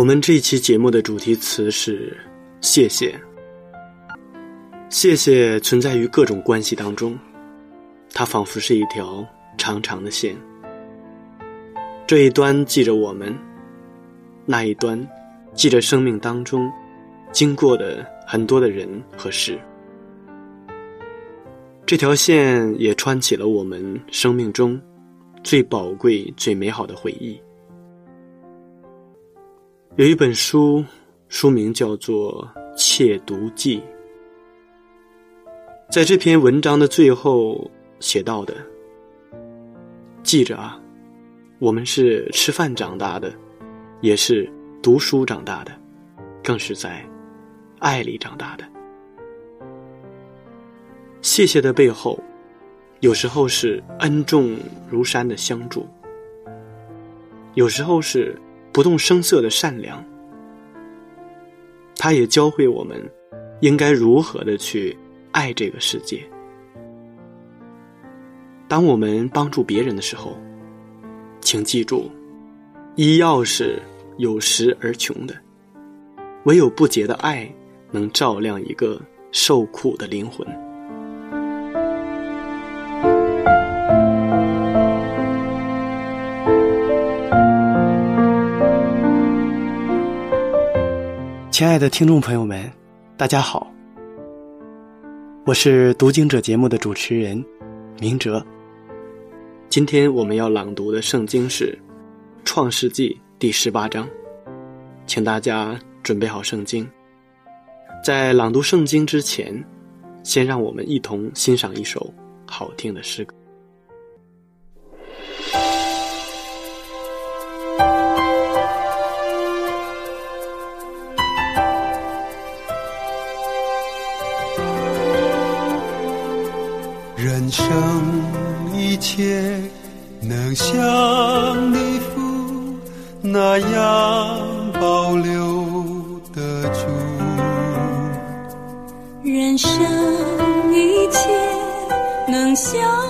我们这一期节目的主题词是“谢谢”。谢谢存在于各种关系当中，它仿佛是一条长长的线，这一端记着我们，那一端记着生命当中经过的很多的人和事。这条线也穿起了我们生命中最宝贵、最美好的回忆。有一本书，书名叫做《窃读记》。在这篇文章的最后写到的，记着啊，我们是吃饭长大的，也是读书长大的，更是在爱里长大的。谢谢的背后，有时候是恩重如山的相助，有时候是。不动声色的善良，他也教会我们应该如何的去爱这个世界。当我们帮助别人的时候，请记住，医药是有时而穷的，唯有不竭的爱能照亮一个受苦的灵魂。亲爱的听众朋友们，大家好，我是读经者节目的主持人明哲。今天我们要朗读的圣经是《创世纪》第十八章，请大家准备好圣经。在朗读圣经之前，先让我们一同欣赏一首好听的诗歌。人生一切能像你父那样保留得住。人生一切能像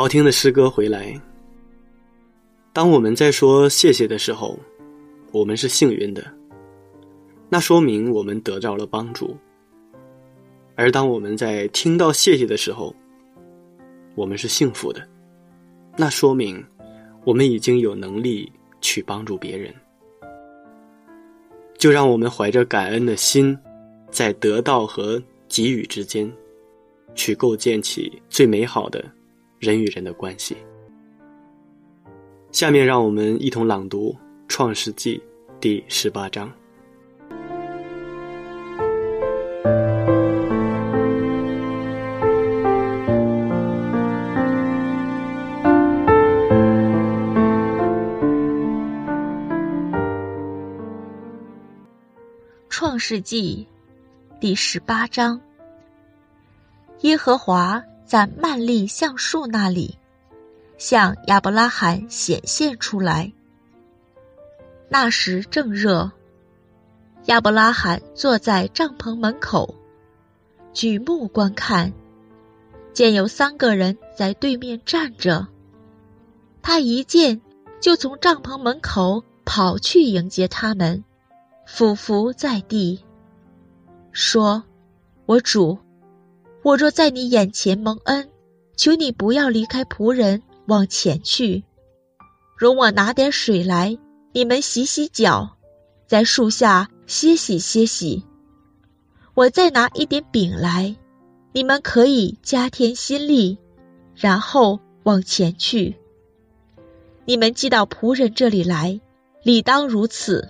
好听的诗歌回来。当我们在说谢谢的时候，我们是幸运的，那说明我们得到了帮助；而当我们在听到谢谢的时候，我们是幸福的，那说明我们已经有能力去帮助别人。就让我们怀着感恩的心，在得到和给予之间，去构建起最美好的人与人的关系。下面让我们一同朗读《创世纪》第十八章。创世纪第十八章，耶和华在曼利橡树那里向亚伯拉罕显现出来。那时正热，亚伯拉罕坐在帐篷门口，举目观看，见有三个人在对面站着。他一见，就从帐篷门口跑去迎接他们。俯伏在地，说：“我主，我若在你眼前蒙恩，求你不要离开仆人，往前去，容我拿点水来，你们洗洗脚，在树下歇息歇息。我再拿一点饼来，你们可以加添心力，然后往前去。你们寄到仆人这里来，理当如此。”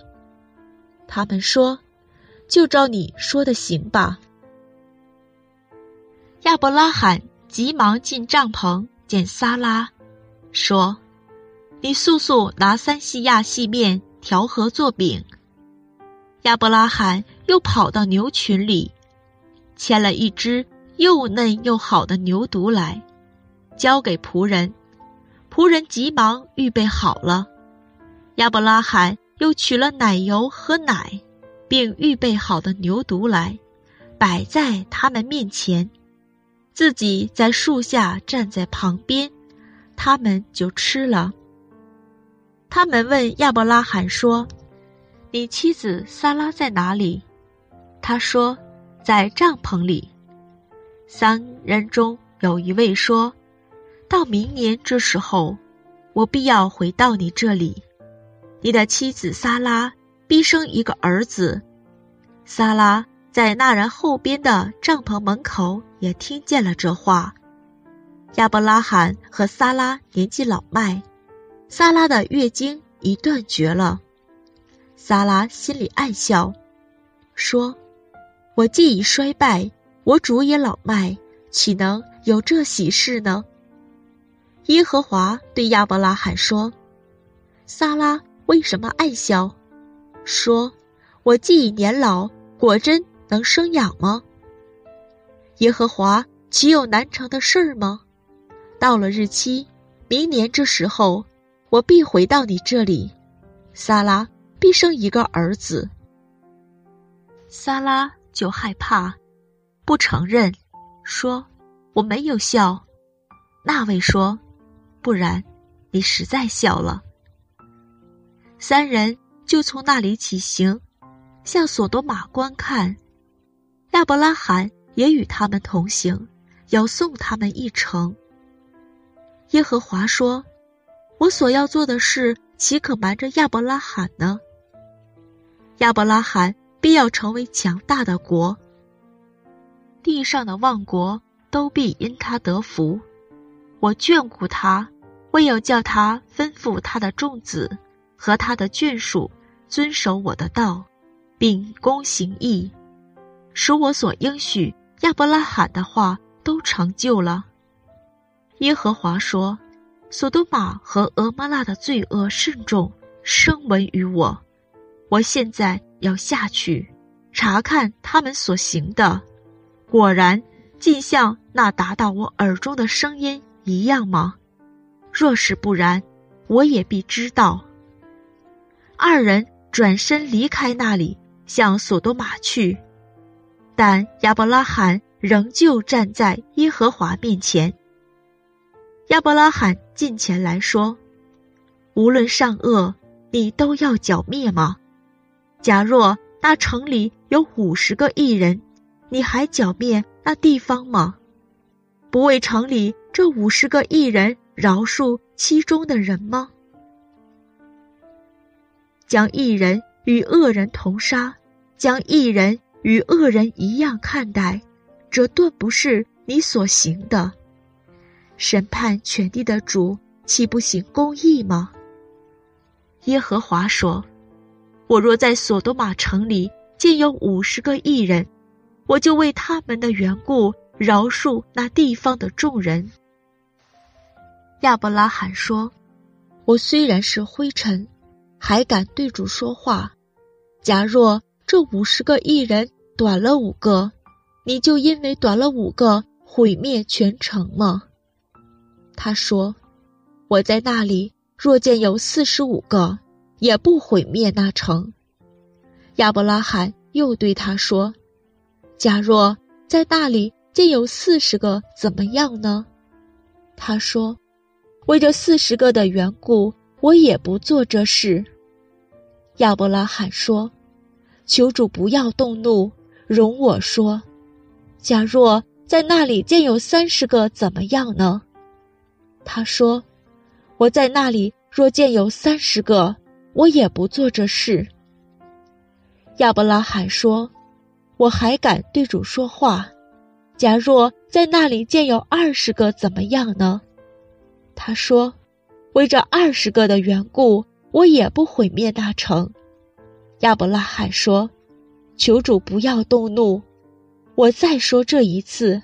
他们说：“就照你说的行吧。”亚伯拉罕急忙进帐篷见撒拉，说：“你速速拿三细亚细面调和做饼。”亚伯拉罕又跑到牛群里，牵了一只又嫩又好的牛犊来，交给仆人。仆人急忙预备好了。亚伯拉罕。又取了奶油和奶，并预备好的牛犊来，摆在他们面前，自己在树下站在旁边，他们就吃了。他们问亚伯拉罕说：“你妻子撒拉在哪里？”他说：“在帐篷里。”三人中有一位说：“到明年这时候，我必要回到你这里。”你的妻子撒拉必生一个儿子。撒拉在那人后边的帐篷门口也听见了这话。亚伯拉罕和撒拉年纪老迈，撒拉的月经已断绝了。撒拉心里暗笑，说：“我既已衰败，我主也老迈，岂能有这喜事呢？”耶和华对亚伯拉罕说：“撒拉。”为什么暗笑？说：“我既已年老，果真能生养吗？耶和华岂有难成的事儿吗？到了日期，明年这时候，我必回到你这里，撒拉必生一个儿子。”撒拉就害怕，不承认，说：“我没有笑。”那位说：“不然，你实在笑了。”三人就从那里起行，向索多玛观看。亚伯拉罕也与他们同行，要送他们一程。耶和华说：“我所要做的事，岂可瞒着亚伯拉罕呢？亚伯拉罕必要成为强大的国，地上的万国都必因他得福。我眷顾他，为要叫他吩咐他的众子和他的眷属遵守我的道，秉公行义，使我所应许亚伯拉罕的话都成就了。”耶和华说：“索多玛和俄摩拉的罪恶甚重，声闻于我。我现在要下去查看他们所行的，果然尽像那达到我耳中的声音一样吗？若是不然，我也必知道。”二人转身离开那里，向索多玛去，但亚伯拉罕仍旧站在耶和华面前。亚伯拉罕近前来说：“无论善恶，你都要剿灭吗？假若那城里有五十个异人，你还剿灭那地方吗？不为城里这五十个异人饶恕其中的人吗？将异人与恶人同杀，将异人与恶人一样看待，这顿不是你所行的。”审判全地的主岂不行公义吗？耶和华说：“我若在索多玛城里见有五十个异人，我就为他们的缘故饶恕那地方的众人。”亚伯拉罕说：“我虽然是灰尘，还敢对主说话。假若这五十个异人短了五个，你就因为短了五个毁灭全城吗？”他说：“我在那里，若见有四十五个，也不毁灭那城。”亚伯拉罕又对他说：“假若在那里见有四十个，怎么样呢？”他说：“为这四十个的缘故，我也不做这事。”亚伯拉罕说：“求主不要动怒，容我说，假若在那里见有三十个，怎么样呢？”他说：“我在那里若见有三十个，我也不做这事。”亚伯拉罕说：“我还敢对主说话。假若在那里见有二十个，怎么样呢？”他说：“为这二十个的缘故，我也不毁灭那城。”亚伯拉罕说：“求主不要动怒，我再说这一次。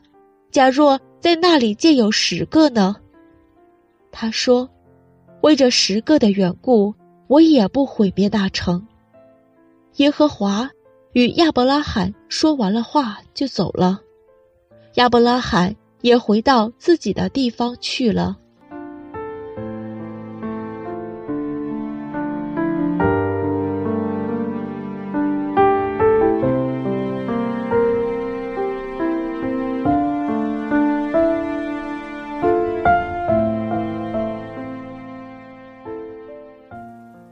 假若在那里见有十个呢？”他说：“为这十个的缘故，我也不毁灭那城。”耶和华与亚伯拉罕说完了话，就走了。亚伯拉罕也回到自己的地方去了。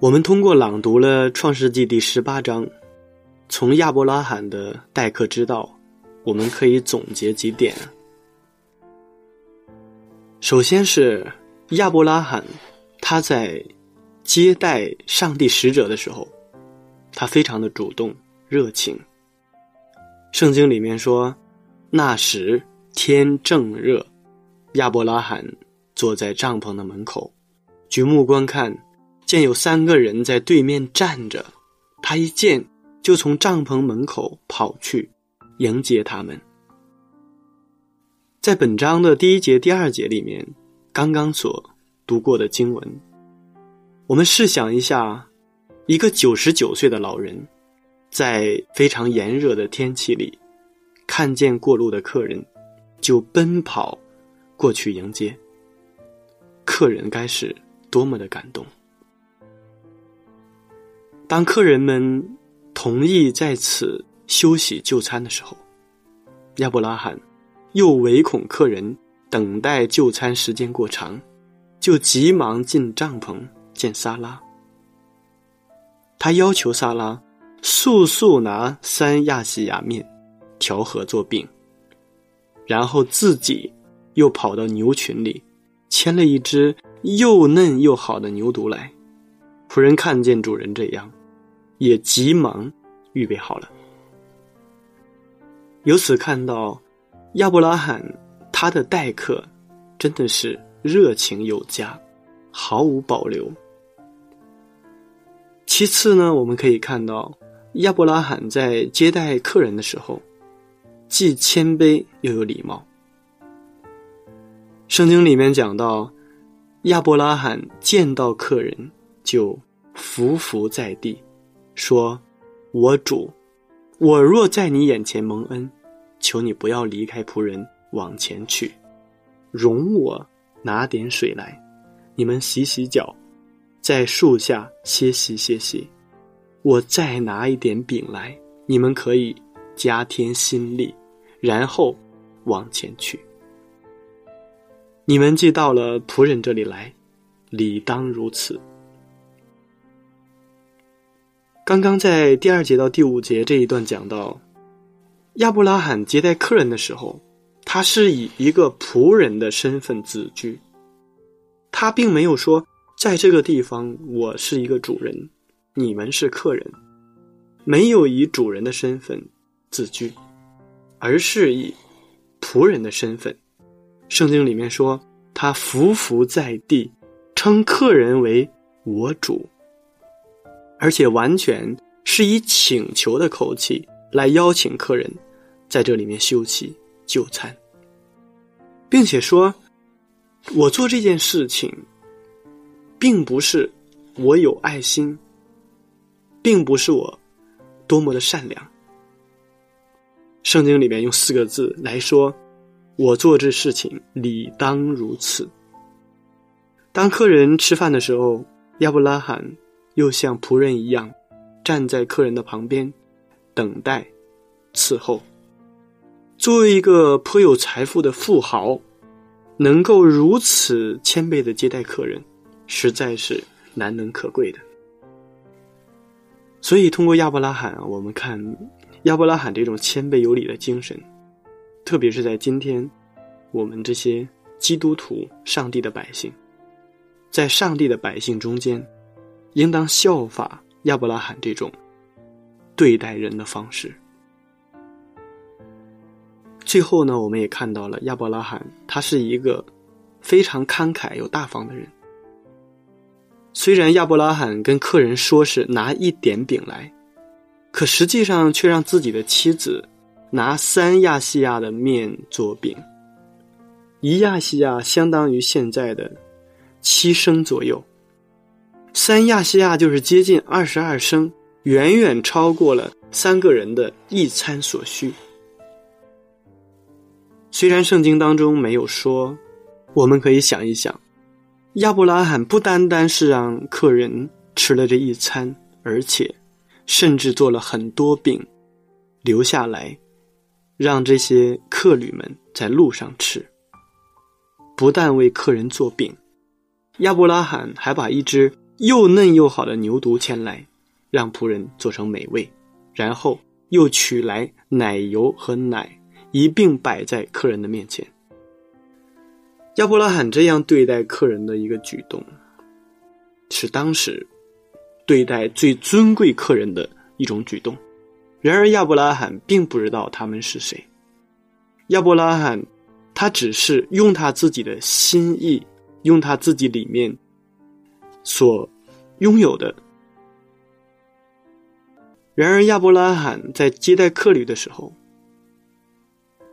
我们通过朗读了《创世纪》第十八章，从亚伯拉罕的待客之道，我们可以总结几点。首先是亚伯拉罕，他在接待上帝使者的时候，他非常的主动热情。圣经里面说，那时天正热，亚伯拉罕坐在帐篷的门口，举目观看。见有三个人在对面站着，他一见就从帐篷门口跑去迎接他们。在本章的第一节、第二节里面，刚刚所读过的经文，我们试想一下，一个九十九岁的老人，在非常炎热的天气里，看见过路的客人，就奔跑过去迎接。客人该是多么的感动！当客人们同意在此休息就餐的时候，亚伯拉罕又唯恐客人等待就餐时间过长，就急忙进帐篷见萨拉。他要求萨拉速速拿三亚细亚面调和做饼，然后自己又跑到牛群里，牵了一只又嫩又好的牛犊来。仆人看见主人这样，也急忙预备好了。由此看到亚伯拉罕他的待客真的是热情有加，毫无保留。其次呢，我们可以看到亚伯拉罕在接待客人的时候，既谦卑又有礼貌。圣经里面讲到，亚伯拉罕见到客人就伏伏在地，说：“我主，我若在你眼前蒙恩，求你不要离开仆人往前去，容我拿点水来，你们洗洗脚，在树下歇息歇息。我再拿一点饼来，你们可以加添心力，然后往前去。你们既到了仆人这里来，理当如此。”刚刚在第二节到第五节这一段讲到，亚伯拉罕接待客人的时候，他是以一个仆人的身份自居，他并没有说在这个地方我是一个主人，你们是客人，没有以主人的身份自居，而是以仆人的身份。圣经里面说他伏伏在地，称客人为我主。而且完全是以请求的口气来邀请客人在这里面休息就餐，并且说：“我做这件事情，并不是我有爱心，并不是我多么的善良。”圣经里面用四个字来说：“我做这事情理当如此。”当客人吃饭的时候，亚伯拉罕。又像仆人一样，站在客人的旁边，等待伺候。作为一个颇有财富的富豪，能够如此谦卑的接待客人，实在是难能可贵的。所以，通过亚伯拉罕，我们看亚伯拉罕这种谦卑有礼的精神，特别是在今天，我们这些基督徒、上帝的百姓，在上帝的百姓中间。应当效法亚伯拉罕这种对待人的方式。最后呢，我们也看到了亚伯拉罕，他是一个非常慷慨又大方的人。虽然亚伯拉罕跟客人说是拿一点饼来，可实际上却让自己的妻子拿三亚细亚的面做饼，一亚细亚相当于现在的七升左右。三亚细亚就是接近二十二升，远远超过了三个人的一餐所需。虽然圣经当中没有说，我们可以想一想，亚伯拉罕不单单是让客人吃了这一餐，而且甚至做了很多饼留下来，让这些客旅们在路上吃。不但为客人做饼，亚伯拉罕还把一只。又嫩又好的牛犊牵来，让仆人做成美味，然后又取来奶油和奶一并摆在客人的面前。亚伯拉罕这样对待客人的一个举动，是当时对待最尊贵客人的一种举动。然而亚伯拉罕并不知道他们是谁。亚伯拉罕他只是用他自己的心意，用他自己里面。所拥有的。然而，亚伯拉罕在接待客旅的时候，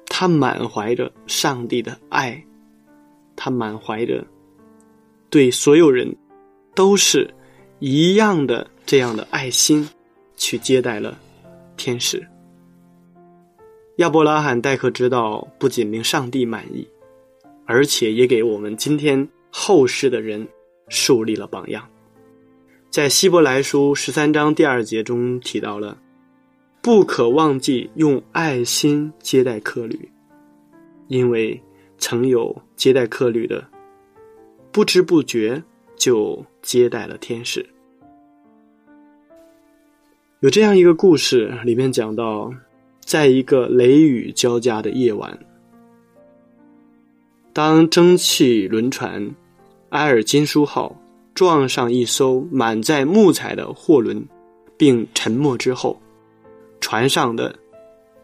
他满怀着上帝的爱，他满怀着对所有人都是一样的这样的爱心，去接待了天使。亚伯拉罕待客之道不仅令上帝满意，而且也给我们今天后世的人。树立了榜样，在希伯来书十三章第二节中提到了，不可忘记用爱心接待客旅，因为曾有接待客旅的，不知不觉就接待了天使。有这样一个故事，里面讲到，在一个雷雨交加的夜晚，当蒸汽轮船埃尔金书号撞上一艘满载木材的货轮，并沉没之后，船上的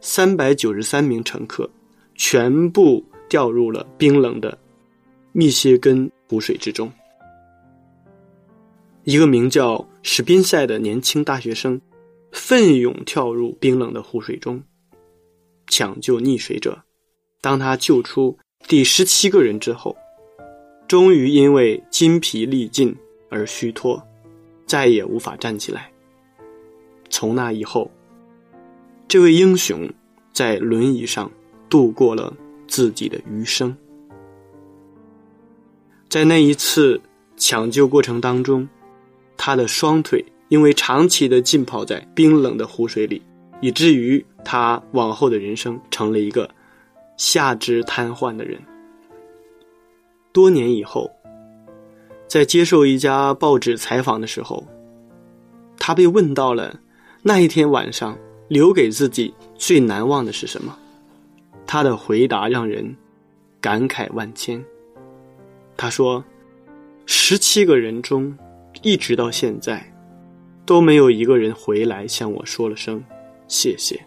三百九十三名乘客全部掉入了冰冷的密歇根湖水之中。一个名叫史宾塞的年轻大学生奋勇跳入冰冷的湖水中，抢救溺水者。当他救出第十七个人之后，终于因为筋疲力尽而虚脱，再也无法站起来。从那以后，这位英雄在轮椅上度过了自己的余生。在那一次抢救过程当中，他的双腿因为长期的浸泡在冰冷的湖水里，以至于他往后的人生成了一个下肢瘫痪的人。多年以后，在接受一家报纸采访的时候，他被问到了那一天晚上留给自己最难忘的是什么。他的回答让人感慨万千。他说：“十七个人中，一直到现在，都没有一个人回来向我说了声谢谢。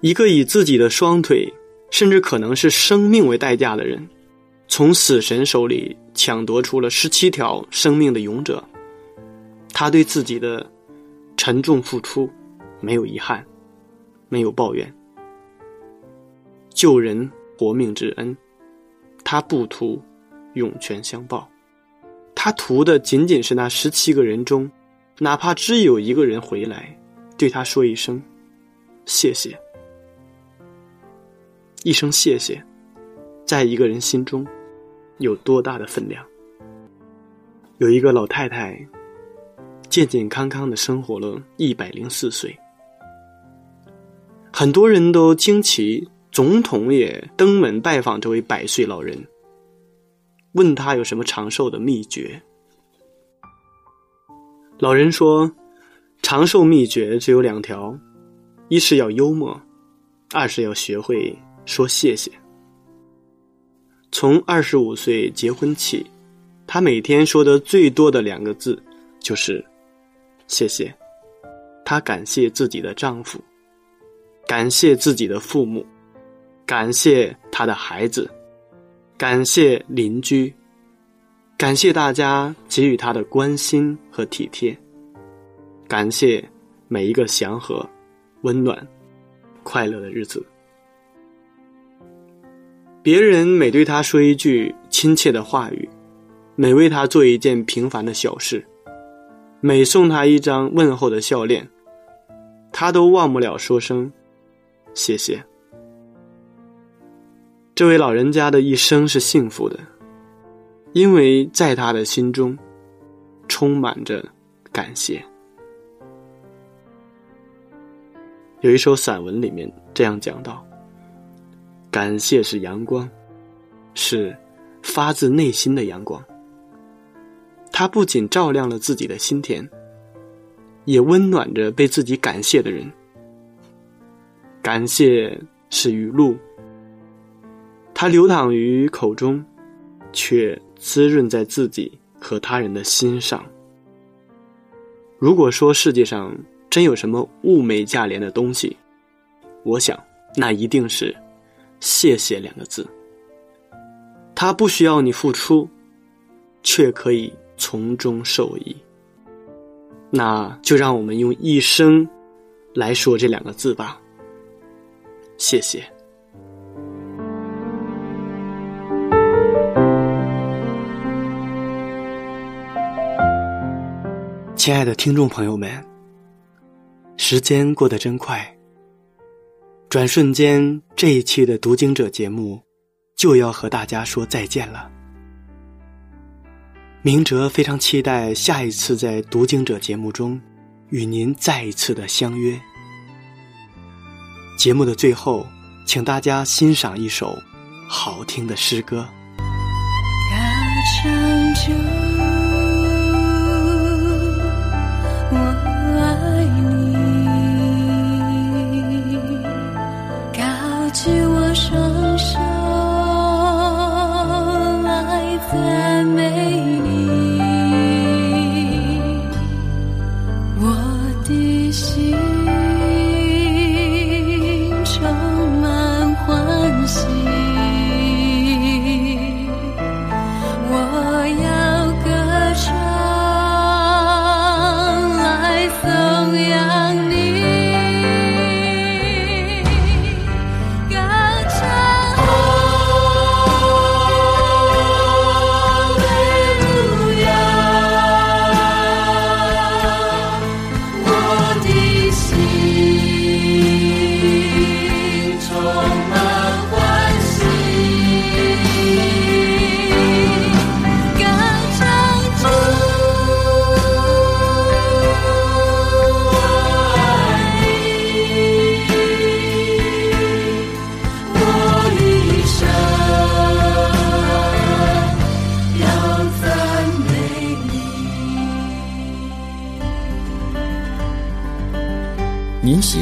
一个以自己的双腿，甚至可能是生命为代价的人，从死神手里抢夺出了十七条生命的勇者，他对自己的沉重付出没有遗憾，没有抱怨。救人活命之恩。”他不图涌泉相报，他图的仅仅是那十七个人中，哪怕只有一个人回来，对他说一声谢谢。一声谢谢，在一个人心中有多大的分量？有一个老太太，健健康康的生活了一百零四岁，很多人都惊奇。总统也登门拜访这位百岁老人，问他有什么长寿的秘诀。老人说：“长寿秘诀只有两条，一是要幽默，二是要学会说谢谢。”从二十五岁结婚起，他每天说的最多的两个字就是“谢谢”。她感谢自己的丈夫，感谢自己的父母。感谢他的孩子，感谢邻居，感谢大家给予他的关心和体贴，感谢每一个祥和、温暖、快乐的日子。别人每对他说一句亲切的话语，每为他做一件平凡的小事，每送他一张问候的笑脸，他都忘不了说声谢谢。这位老人家的一生是幸福的，因为在他的心中充满着感谢。有一首散文里面这样讲到：“感谢是阳光，是发自内心的阳光。它不仅照亮了自己的心田，也温暖着被自己感谢的人。感谢是雨露。”它流淌于口中，却滋润在自己和他人的心上。如果说世界上真有什么物美价廉的东西，我想那一定是“谢谢”两个字。他不需要你付出，却可以从中受益。那就让我们用一生来说这两个字吧。谢谢。亲爱的听众朋友们，时间过得真快，转瞬间这一期的读经者节目就要和大家说再见了。明哲非常期待下一次在读经者节目中与您再一次的相约。节目的最后，请大家欣赏一首好听的诗歌。举我双